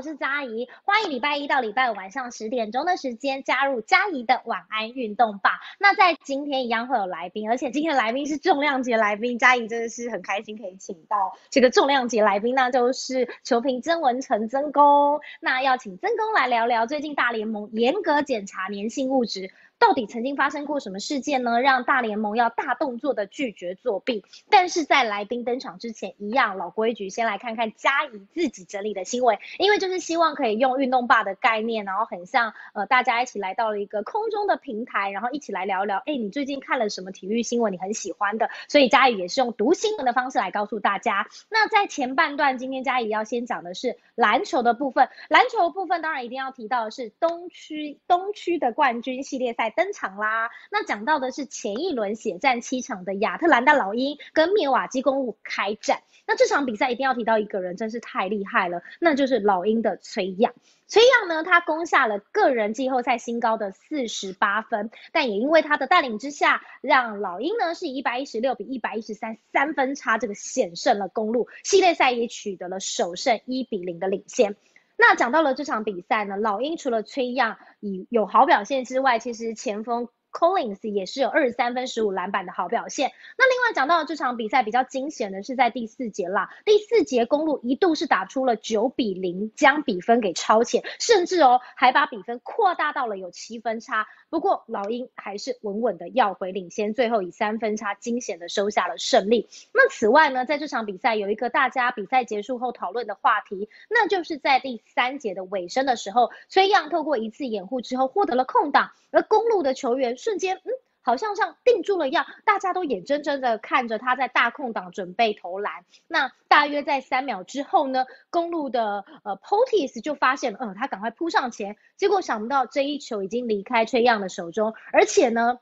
我是佳怡，欢迎礼拜一到礼拜五晚上十点钟的时间加入佳怡的晚安运动吧。那在今天一样会有来宾，而且今天的来宾是重量级来宾，佳怡真的是很开心可以请到这个重量级来宾，那就是球评曾文成曾公。那要请曾公来聊聊最近大联盟严格检查粘性物质。到底曾经发生过什么事件呢？让大联盟要大动作的拒绝作弊。但是在来宾登场之前，一样老规矩，先来看看嘉怡自己整理的新闻，因为就是希望可以用运动霸的概念，然后很像呃大家一起来到了一个空中的平台，然后一起来聊聊，哎，你最近看了什么体育新闻？你很喜欢的，所以嘉怡也是用读新闻的方式来告诉大家。那在前半段，今天嘉怡要先讲的是篮球的部分，篮球部分当然一定要提到的是东区东区的冠军系列赛。登场啦！那讲到的是前一轮血战七场的亚特兰大老鹰跟灭瓦基公路开战。那这场比赛一定要提到一个人，真是太厉害了，那就是老鹰的崔样。崔样呢，他攻下了个人季后赛新高的四十八分，但也因为他的带领之下，让老鹰呢是以一百一十六比一百一十三三分差这个险胜了公路，系列赛也取得了首胜一比零的领先。那讲到了这场比赛呢，老鹰除了崔亚以有好表现之外，其实前锋 Collins 也是有二十三分十五篮板的好表现。那另外讲到这场比赛比较惊险的是在第四节啦，第四节公路一度是打出了九比零，将比分给超前，甚至哦还把比分扩大到了有七分差。不过老鹰还是稳稳的要回领先，最后以三分差惊险的收下了胜利。那此外呢，在这场比赛有一个大家比赛结束后讨论的话题，那就是在第三节的尾声的时候，崔样透过一次掩护之后获得了空档，而公路的球员瞬间嗯。好像像定住了一样，大家都眼睁睁的看着他在大空档准备投篮。那大约在三秒之后呢，公路的呃 Potis 就发现，嗯，他赶快扑上前，结果想不到这一球已经离开崔样的手中，而且呢，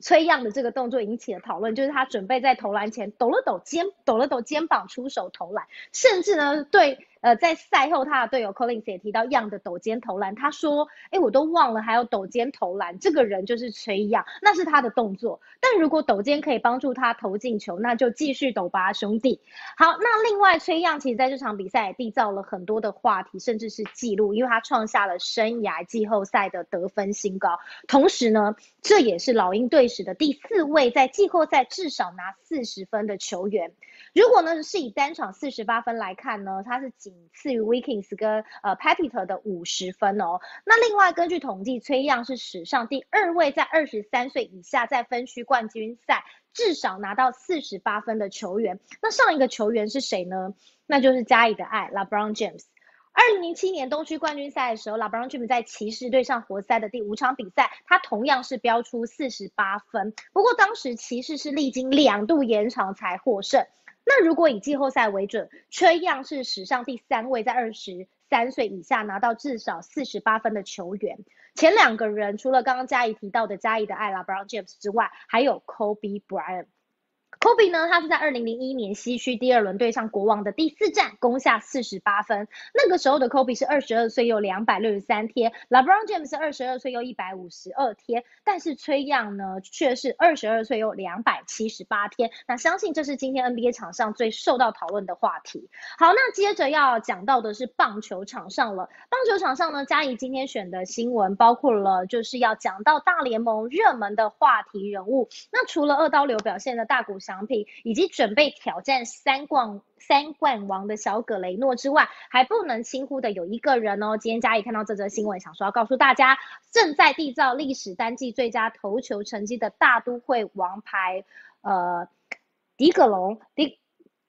崔样的这个动作引起了讨论，就是他准备在投篮前抖了抖肩，抖了抖肩膀出手投篮，甚至呢对。呃，在赛后，他的队友 Collins 也提到样的抖肩投篮，他说：“哎，我都忘了还有抖肩投篮，这个人就是崔样，那是他的动作。但如果抖肩可以帮助他投进球，那就继续抖吧，兄弟。好，那另外崔样其实在这场比赛也缔造了很多的话题，甚至是记录，因为他创下了生涯季后赛的得分新高。同时呢，这也是老鹰队史的第四位在季后赛至少拿四十分的球员。如果呢是以单场四十八分来看呢，他是仅次于 Wiggins 跟呃 p a t i t 的五十分哦。那另外根据统计，崔样是史上第二位在二十三岁以下在分区冠军赛至少拿到四十八分的球员。那上一个球员是谁呢？那就是嘉义的爱 LeBron James。二零零七年东区冠军赛的时候，LeBron James 在骑士对上活塞的第五场比赛，他同样是标出四十八分。不过当时骑士是历经两度延长才获胜。那如果以季后赛为准，崔样是史上第三位在二十三岁以下拿到至少四十八分的球员。前两个人除了刚刚嘉怡提到的嘉怡的艾拉 Brown James 之外，还有 Kobe Bryant。Kobe 呢，他是在二零零一年西区第二轮对上国王的第四战攻下四十八分。那个时候的 Kobe 是二十二岁又两百六十三天，LeBron James 是二十二岁又一百五十二天，但是崔样呢却是二十二岁又两百七十八天。那相信这是今天 NBA 场上最受到讨论的话题。好，那接着要讲到的是棒球场上了。棒球场上呢，嘉怡今天选的新闻包括了就是要讲到大联盟热门的话题人物。那除了二刀流表现的大谷。奖品以及准备挑战三冠三冠王的小葛雷诺之外，还不能轻忽的有一个人哦。今天嘉义看到这则新闻，想说要告诉大家，正在缔造历史单季最佳头球成绩的大都会王牌呃迪格隆迪。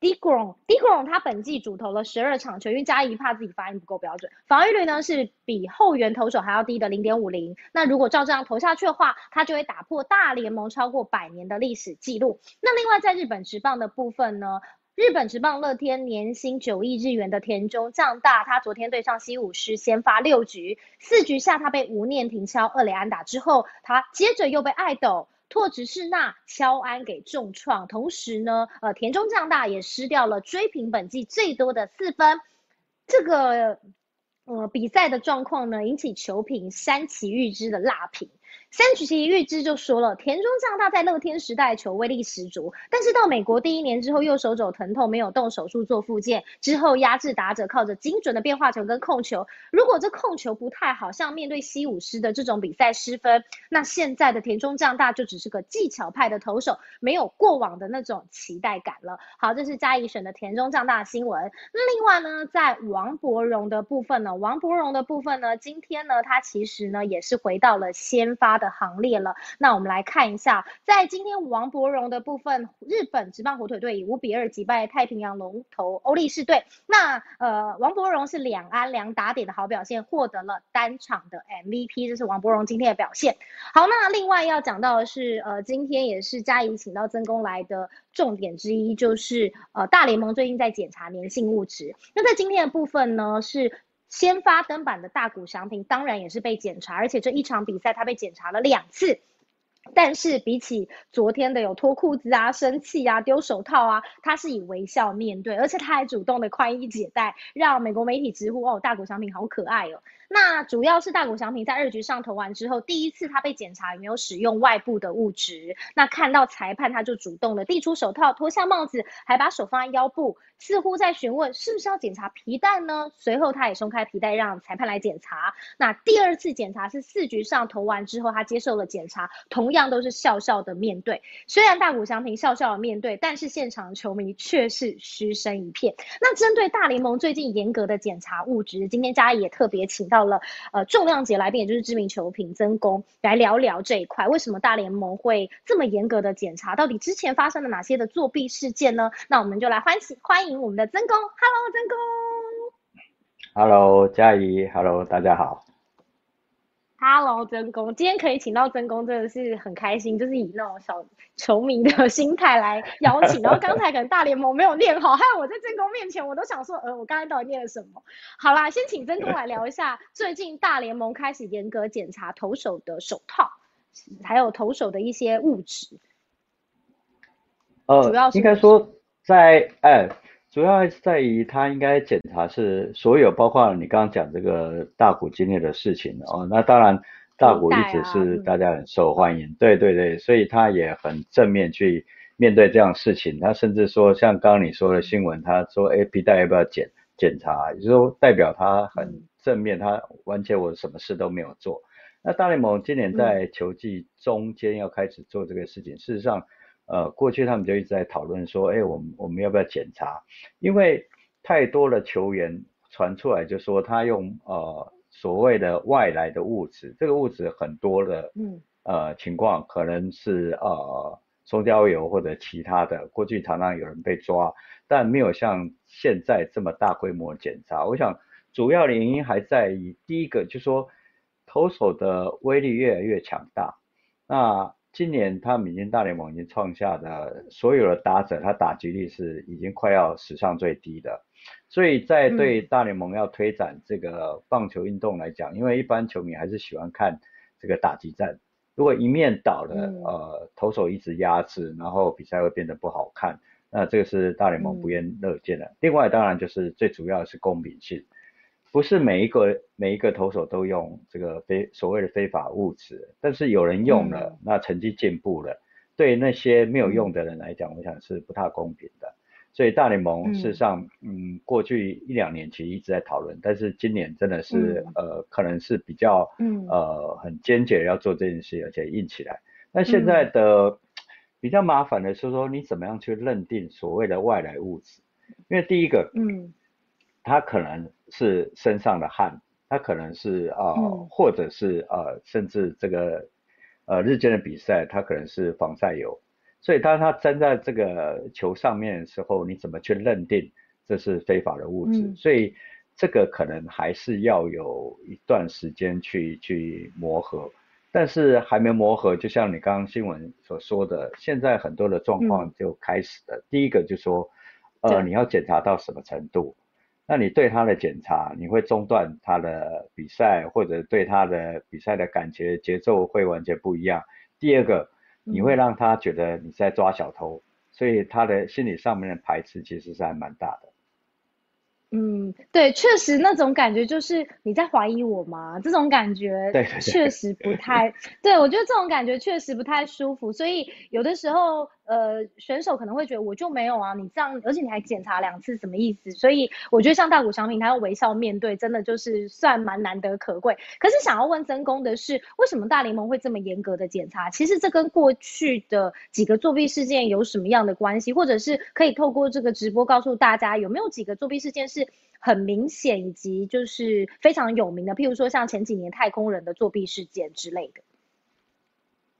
D i g r o n d i g r o n 他本季主投了十二场球，因为嘉怡怕自己发音不够标准，防御率呢是比后援投手还要低的零点五零。那如果照这样投下去的话，他就会打破大联盟超过百年的历史记录。那另外在日本职棒的部分呢，日本职棒乐天年薪九亿日元的田中将大，他昨天对上西武狮先发六局，四局下他被吴念停敲二垒安打之后，他接着又被爱斗。拓殖是那敲安给重创，同时呢，呃，田中将大也失掉了追平本季最多的四分。这个呃比赛的状况呢，引起球评山崎玉之的辣评。三曲奇预知就说了，田中将大在乐天时代球威力十足，但是到美国第一年之后，右手肘疼痛，没有动手术做复健，之后压制打者，靠着精准的变化球跟控球。如果这控球不太好，像面对西武师的这种比赛失分，那现在的田中将大就只是个技巧派的投手，没有过往的那种期待感了。好，这是嘉义选的田中将大新闻。那另外呢，在王伯荣的部分呢，王伯荣的部分呢，今天呢，他其实呢也是回到了先发。的行列了，那我们来看一下，在今天王伯荣的部分，日本职棒火腿队以五比二击败太平洋龙头欧力士队。那呃，王伯荣是两安两打点的好表现，获得了单场的 MVP，这是王伯荣今天的表现。好，那另外要讲到的是，呃，今天也是嘉怡请到曾公来的重点之一，就是呃，大联盟最近在检查粘性物质。那在今天的部分呢，是。先发登板的大谷翔平当然也是被检查，而且这一场比赛他被检查了两次。但是比起昨天的有脱裤子啊、生气啊、丢手套啊，他是以微笑面对，而且他还主动的宽衣解带，让美国媒体直呼哦，大谷翔平好可爱哦。那主要是大谷翔平在二局上投完之后，第一次他被检查有没有使用外部的物质，那看到裁判他就主动的递出手套，脱下帽子，还把手放在腰部，似乎在询问是不是要检查皮带呢？随后他也松开皮带让裁判来检查。那第二次检查是四局上投完之后，他接受了检查，同样都是笑笑的面对。虽然大谷翔平笑笑的面对，但是现场球迷却是嘘声一片。那针对大联盟最近严格的检查物质，今天嘉义也特别请到。到了呃重量级来宾，也就是知名球评曾公来聊聊这一块，为什么大联盟会这么严格的检查？到底之前发生了哪些的作弊事件呢？那我们就来欢喜欢迎我们的曾公，Hello 曾公，Hello 嘉怡，Hello 大家好。Hello，真公，今天可以请到真公，真的是很开心，就是以那种小球迷的心态来邀请。然后刚才可能大联盟没有念好，还有我在真公面前，我都想说，呃，我刚才到底念了什么？好啦，先请真公来聊一下，最近大联盟开始严格检查投手的手套，还有投手的一些物质。呃，主要应该说在哎。主要还是在于他应该检查是所有，包括你刚刚讲这个大股今天的事情哦。那当然，大股一直是大家很受欢迎，对对对，所以他也很正面去面对这样事情。他甚至说，像刚刚你说的新闻，他说哎皮带要不要检检查，也就是说代表他很正面，他完全我什么事都没有做。那大联盟今年在球季中间要开始做这个事情，事实上。呃，过去他们就一直在讨论说，哎，我们我们要不要检查？因为太多的球员传出来就说他用呃所谓的外来的物质，这个物质很多的，嗯，呃情况可能是呃松焦油或者其他的。过去常常有人被抓，但没有像现在这么大规模检查。我想主要的原因还在于第一个，就说投手的威力越来越强大，那。今年他们已经大联盟已经创下的所有的打者，他打击率是已经快要史上最低的，所以在对大联盟要推展这个棒球运动来讲，因为一般球迷还是喜欢看这个打击战，如果一面倒的呃投手一直压制，然后比赛会变得不好看，那这个是大联盟不愿乐见的。另外当然就是最主要的是公平性。不是每一个每一个投手都用这个非所谓的非法物质，但是有人用了，那成绩进步了，对那些没有用的人来讲，我想是不太公平的。所以大联盟事实上，嗯，过去一两年其实一直在讨论，但是今年真的是呃，可能是比较呃很坚决要做这件事，而且硬起来。那现在的比较麻烦的是说，你怎么样去认定所谓的外来物质？因为第一个，嗯。他可能是身上的汗，他可能是啊，或者是呃，甚至这个呃日间的比赛，他可能是防晒油。所以当他站在这个球上面的时候，你怎么去认定这是非法的物质？所以这个可能还是要有一段时间去去磨合，但是还没磨合，就像你刚刚新闻所说的，现在很多的状况就开始了。第一个就说，呃，你要检查到什么程度？那你对他的检查，你会中断他的比赛，或者对他的比赛的感觉节奏会完全不一样。第二个，你会让他觉得你在抓小偷，所以他的心理上面的排斥其实是还蛮大的。嗯，对，确实那种感觉就是你在怀疑我吗？这种感觉确实不太，对我觉得这种感觉确实不太舒服，所以有的时候。呃，选手可能会觉得我就没有啊，你这样，而且你还检查两次，什么意思？所以我觉得像大谷翔平，他要微笑面对，真的就是算蛮难得可贵。可是想要问曾公的是，为什么大联盟会这么严格的检查？其实这跟过去的几个作弊事件有什么样的关系？或者是可以透过这个直播告诉大家，有没有几个作弊事件是很明显以及就是非常有名的？譬如说像前几年太空人的作弊事件之类的。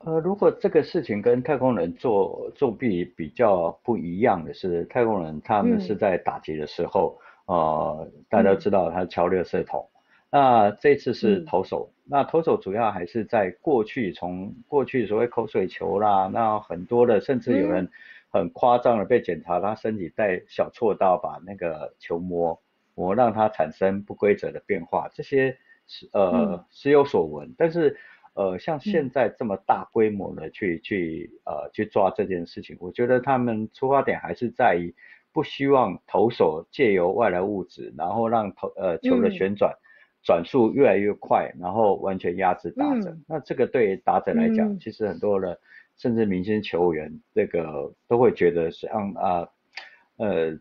呃，如果这个事情跟太空人作作弊比较不一样的是，太空人他们是在打击的时候，呃，大家知道他敲六色桶，那这次是投手，那投手主要还是在过去从过去所谓口水球啦，那很多的甚至有人很夸张的被检查他身体带小锉刀把那个球磨磨让它产生不规则的变化，这些是呃时有所闻，但是。呃，像现在这么大规模的去去呃去抓这件事情，我觉得他们出发点还是在于不希望投手借由外来物质，然后让投呃球的旋转转速越来越快，然后完全压制打者。那这个对打者来讲，其实很多人甚至明星球员这个都会觉得像啊呃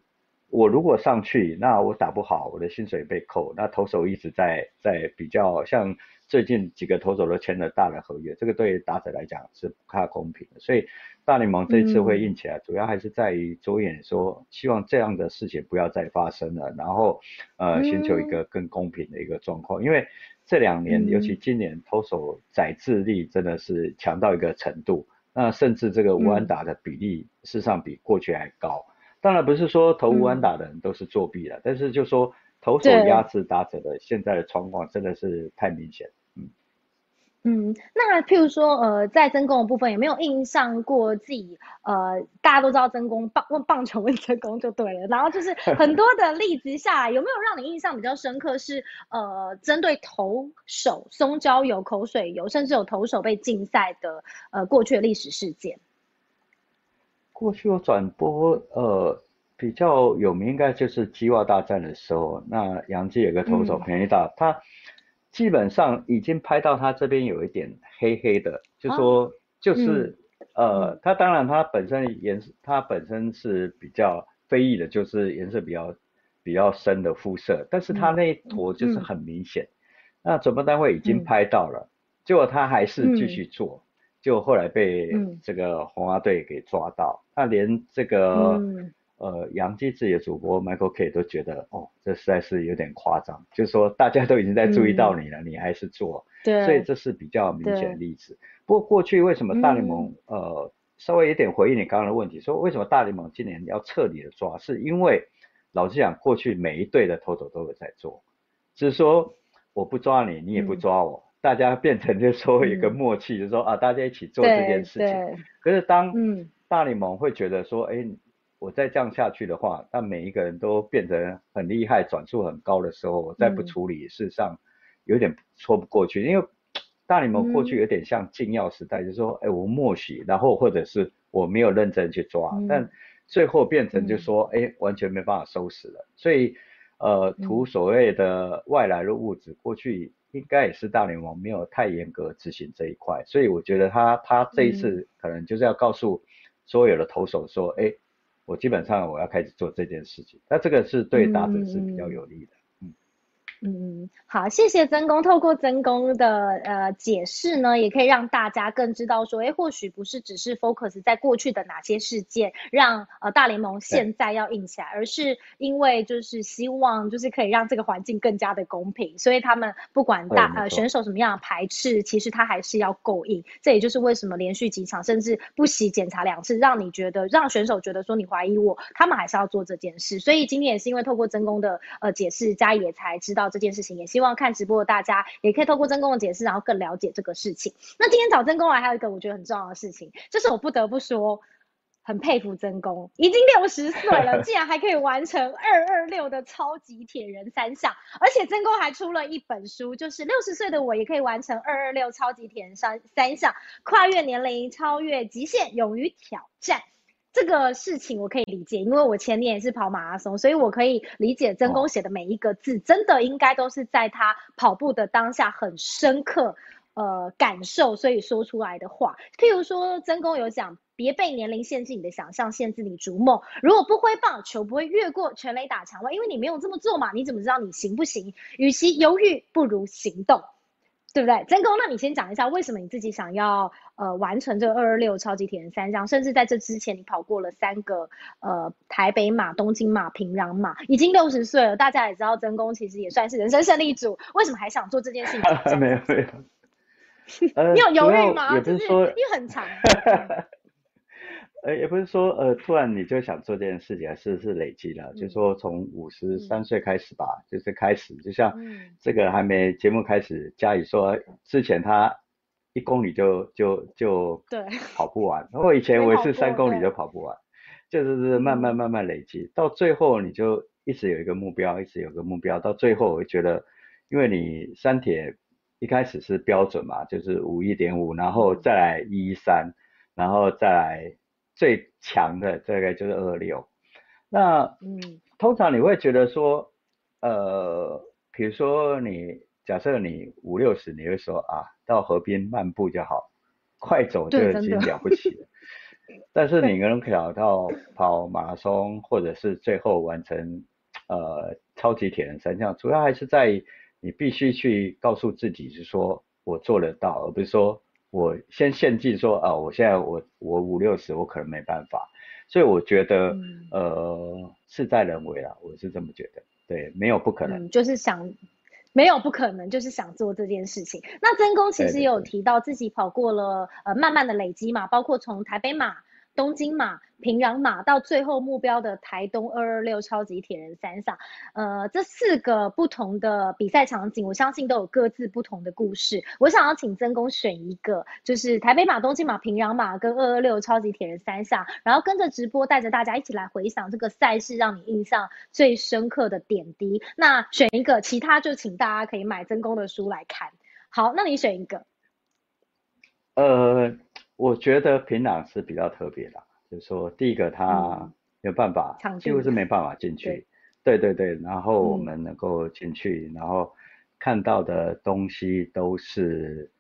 我如果上去，那我打不好，我的薪水被扣。那投手一直在在比较像。最近几个投手都签了大的合约，这个对打者来讲是不太公平的，所以大联盟这次会硬起来，主要还是在于着眼说，希望这样的事情不要再发生了，然后呃寻求一个更公平的一个状况，因为这两年，尤其今年投手载智力真的是强到一个程度，那甚至这个无安打的比例事实上比过去还高，当然不是说投无安打的人都是作弊了，但是就说投手压制打者的现在的状况真的是太明显。嗯，那譬如说，呃，在真功的部分有没有印象过自己？呃，大家都知道真功棒问棒球问真功就对了。然后就是 很多的例子下来，有没有让你印象比较深刻？是呃，针对投手松胶有口水油，甚至有投手被禁赛的呃过去的历史事件。过去有转播，呃，比较有名应该就是基瓦大战的时候，那杨基有个投手便宜大他。基本上已经拍到他这边有一点黑黑的，就说就是呃，他当然他本身颜色，他本身是比较非裔的，就是颜色比较比较深的肤色，但是他那一坨就是很明显。那主办单位已经拍到了，结果他还是继续做，就后来被这个红花队给抓到，他连这个。呃，杨基自己的主播 Michael K 都觉得，哦，这实在是有点夸张，就是说大家都已经在注意到你了，你还是做，对，所以这是比较明显的例子。不过过去为什么大联盟，呃，稍微有点回应你刚刚的问题，说为什么大联盟今年要彻底的抓，是因为老实讲，过去每一队的投手都有在做，只是说我不抓你，你也不抓我，大家变成就说一个默契，就说啊，大家一起做这件事情。可是当大联盟会觉得说，哎。我再这样下去的话，那每一个人都变得很厉害，转速很高的时候，我再不处理，事实上有点说不过去。因为大联盟过去有点像禁药时代，就是说，哎，我默许，然后或者是我没有认真去抓，但最后变成就说，哎，完全没办法收拾了。所以，呃，图所谓的外来的物质，过去应该也是大联盟没有太严格执行这一块。所以我觉得他他这一次可能就是要告诉所有的投手说，哎。我基本上我要开始做这件事情，那这个是对打者是比较有利的。嗯，好，谢谢曾公。透过曾公的呃解释呢，也可以让大家更知道说，哎，或许不是只是 focus 在过去的哪些事件，让呃大联盟现在要硬起来，而是因为就是希望就是可以让这个环境更加的公平，所以他们不管大呃选手什么样的排斥，其实他还是要够硬。这也就是为什么连续几场甚至不惜检查两次，让你觉得让选手觉得说你怀疑我，他们还是要做这件事。所以今天也是因为透过曾公的呃解释，嘉也才知道。这件事情也希望看直播的大家也可以透过真公的解释，然后更了解这个事情。那今天找真公来还有一个我觉得很重要的事情，就是我不得不说，很佩服真公，已经六十岁了，竟然还可以完成二二六的超级铁人三项，而且真公还出了一本书，就是六十岁的我也可以完成二二六超级铁人三三项，跨越年龄，超越极限，勇于挑战。这个事情我可以理解，因为我前年也是跑马拉松，所以我可以理解曾公写的每一个字，真的应该都是在他跑步的当下很深刻呃感受，所以说出来的话。譬如说，曾公有讲，别被年龄限制你的想象，限制你逐梦。如果不挥棒，球不会越过全垒打墙外，因为你没有这么做嘛，你怎么知道你行不行？与其犹豫，不如行动。对不对？真公，那你先讲一下为什么你自己想要呃完成这个二二六超级铁人三项，甚至在这之前你跑过了三个呃台北马、东京马、平壤马，已经六十岁了，大家也知道真公其实也算是人生胜利组，为什么还想做这件事情？没 有没有，你有犹豫吗？也不是说，因为很长。呃，也不是说，呃，突然你就想做这件事情，是是累积的，就是说从五十三。岁开始吧，就是开始，就像这个还没节目开始，嘉宇说之前他一公里就就就对。跑不完，然后以前我也是三公里就跑不完，就是是慢慢慢慢累积，到最后你就一直有一个目标，一直有个目标，到最后我会觉得，因为你三铁一开始是标准嘛，就是五一点五，然后再来一一三，然后再来。最强的这个就是二六，那嗯，通常你会觉得说，呃，比如说你假设你五六十，你会说啊，到河边漫步就好，快走就已经了不起了。但是你能跑到跑马拉松，或者是最后完成呃超级铁人三项，主要还是在于你必须去告诉自己，是说我做得到，而不是说。我先限定说啊，我现在我我五六十，我可能没办法，所以我觉得呃事在人为啦，我是这么觉得，对，没有不可能，就是想没有不可能，就是想做这件事情。那曾公其实也有提到自己跑过了呃慢慢的累积嘛，包括从台北马。东京马、平壤马到最后目标的台东二二六超级铁人三项，呃，这四个不同的比赛场景，我相信都有各自不同的故事。我想要请曾公选一个，就是台北马、东京马、平壤马跟二二六超级铁人三项，然后跟着直播带着大家一起来回想这个赛事让你印象最深刻的点滴。那选一个，其他就请大家可以买曾公的书来看。好，那你选一个。呃。我觉得平壤是比较特别的，就是说第一个它有办法，几乎是没办法进去，对对对，然后我们能够进去，然后看到的东西都是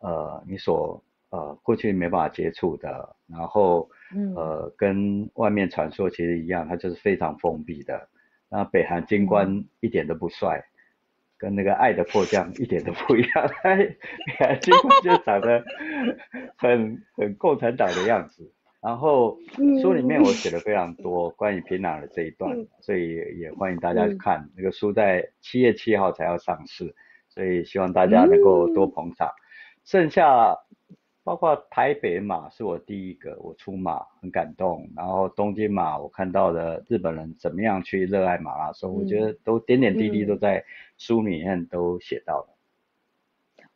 呃你所呃过去没办法接触的，然后呃跟外面传说其实一样，它就是非常封闭的，那北韩军官一点都不帅。跟那个爱的迫降一点都不一样，哎，几乎就长得很很共产党的样子。然后书里面我写了非常多 关于平壤的这一段，所以也欢迎大家去看。那个书在七月七号才要上市，所以希望大家能够多捧场。剩下。包括台北马是我第一个，我出马很感动。然后东京马，我看到的日本人怎么样去热爱马拉松，我觉得都点点滴滴都在书里面都写到了。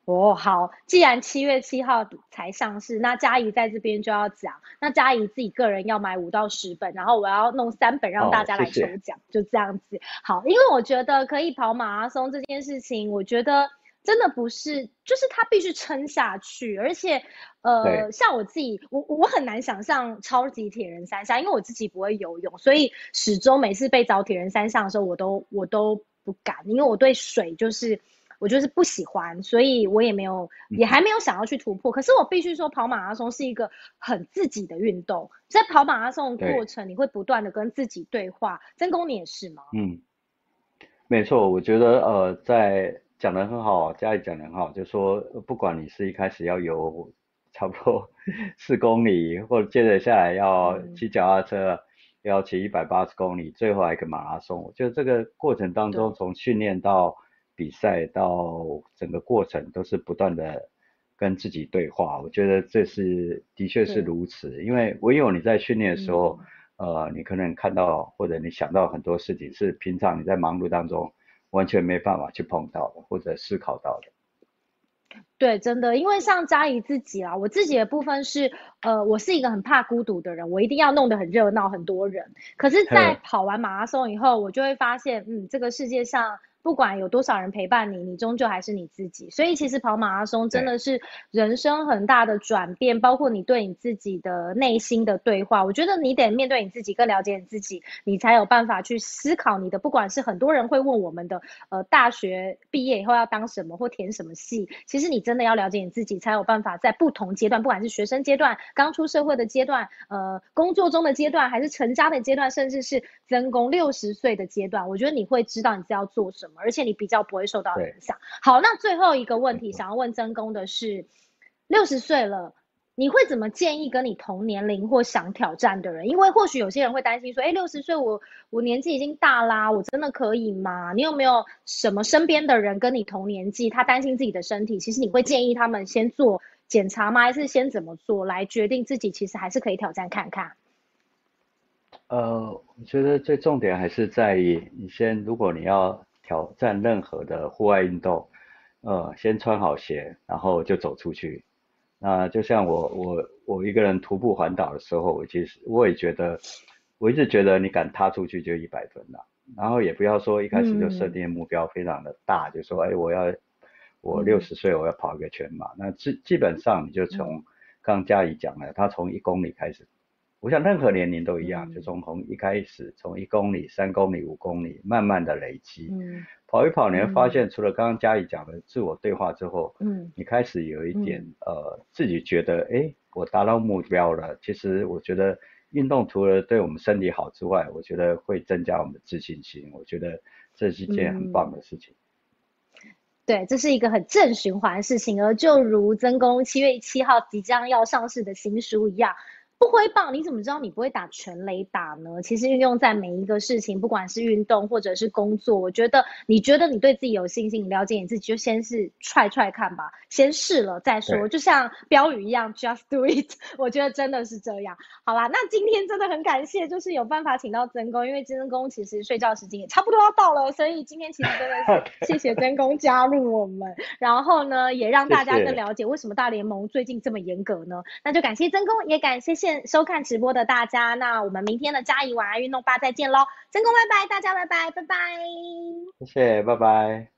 哦，好，既然七月七号才上市，那嘉怡在这边就要讲，那嘉怡自己个人要买五到十本，然后我要弄三本让大家来抽奖，就这样子。好，因为我觉得可以跑马拉松这件事情，我觉得。真的不是，就是他必须撑下去，而且，呃，像我自己，我我很难想象超级铁人三项，因为我自己不会游泳，所以始终每次被找铁人三项的时候，我都我都不敢，因为我对水就是我就是不喜欢，所以我也没有也还没有想要去突破。可是我必须说，跑马拉松是一个很自己的运动，在跑马拉松的过程，你会不断的跟自己对话。曾工，你也是吗？嗯，没错，我觉得呃，在讲的很好，家里讲的很好，就说不管你是一开始要游 差不多 四公里，或者接着下来要骑脚踏车，要骑一百八十公里，最后还一个马拉松，我觉得这个过程当中，从训练到比赛到整个过程都是不断的跟自己对话，我觉得这是的确是如此，因为唯有你在训练的时候，呃，你可能看到或者你想到很多事情是平常你在忙碌当中。完全没办法去碰到的，或者思考到的。对，真的，因为像嘉怡自己啦，我自己的部分是，呃，我是一个很怕孤独的人，我一定要弄得很热闹，很多人。可是，在跑完马拉松以后，我就会发现，嗯，这个世界上不管有多少人陪伴你，你终究还是你自己。所以其实跑马拉松真的是人生很大的转变，包括你对你自己的内心的对话。我觉得你得面对你自己，更了解你自己，你才有办法去思考你的。不管是很多人会问我们的，呃，大学毕业以后要当什么或填什么系，其实你真的要了解你自己，才有办法在不同阶段，不管是学生阶段、刚出社会的阶段、呃，工作中的阶段，还是成家的阶段，甚至是增工六十岁的阶段，我觉得你会知道你是要做什么。而且你比较不会受到影响。好，那最后一个问题想要问曾公的是，六十岁了，你会怎么建议跟你同年龄或想挑战的人？因为或许有些人会担心说，哎，六十岁我我年纪已经大啦，我真的可以吗？你有没有什么身边的人跟你同年纪，他担心自己的身体，其实你会建议他们先做检查吗？还是先怎么做来决定自己其实还是可以挑战看看？呃，我觉得最重点还是在于你先，如果你要。挑战任何的户外运动，呃，先穿好鞋，然后就走出去。那就像我我我一个人徒步环岛的时候，我其实我也觉得，我一直觉得你敢踏出去就一百分了。然后也不要说一开始就设定目标非常的大，就说哎我要我六十岁我要跑一个全马。那基基本上你就从刚嘉怡讲了，他从一公里开始。我想任何年龄都一样，就从从一开始，从一公里、三公里、五公里，慢慢的累积。嗯，跑一跑，你会发现，除了刚刚嘉怡讲的自我对话之后，嗯，你开始有一点呃，自己觉得，哎，我达到目标了。其实我觉得运动除了对我们身体好之外，我觉得会增加我们的自信心。我觉得这是一件很棒的事情。对，这是一个很正循环的事情。而就如曾公七月七号即将要上市的新书一样。不挥棒，你怎么知道你不会打全垒打呢？其实运用在每一个事情，不管是运动或者是工作，我觉得你觉得你对自己有信心，了解你自己，就先是踹踹看吧，先试了再说。就像标语一样，just do it。我觉得真的是这样。好啦，那今天真的很感谢，就是有办法请到曾公，因为曾公其实睡觉时间也差不多要到了，所以今天其实真的是 谢谢曾公加入我们，然后呢，也让大家更了解为什么大联盟最近这么严格呢？那就感谢曾公，也感谢谢。收看直播的大家，那我们明天的嘉怡晚安运动吧再见喽！成功拜拜，大家拜拜，拜拜，谢谢，拜拜。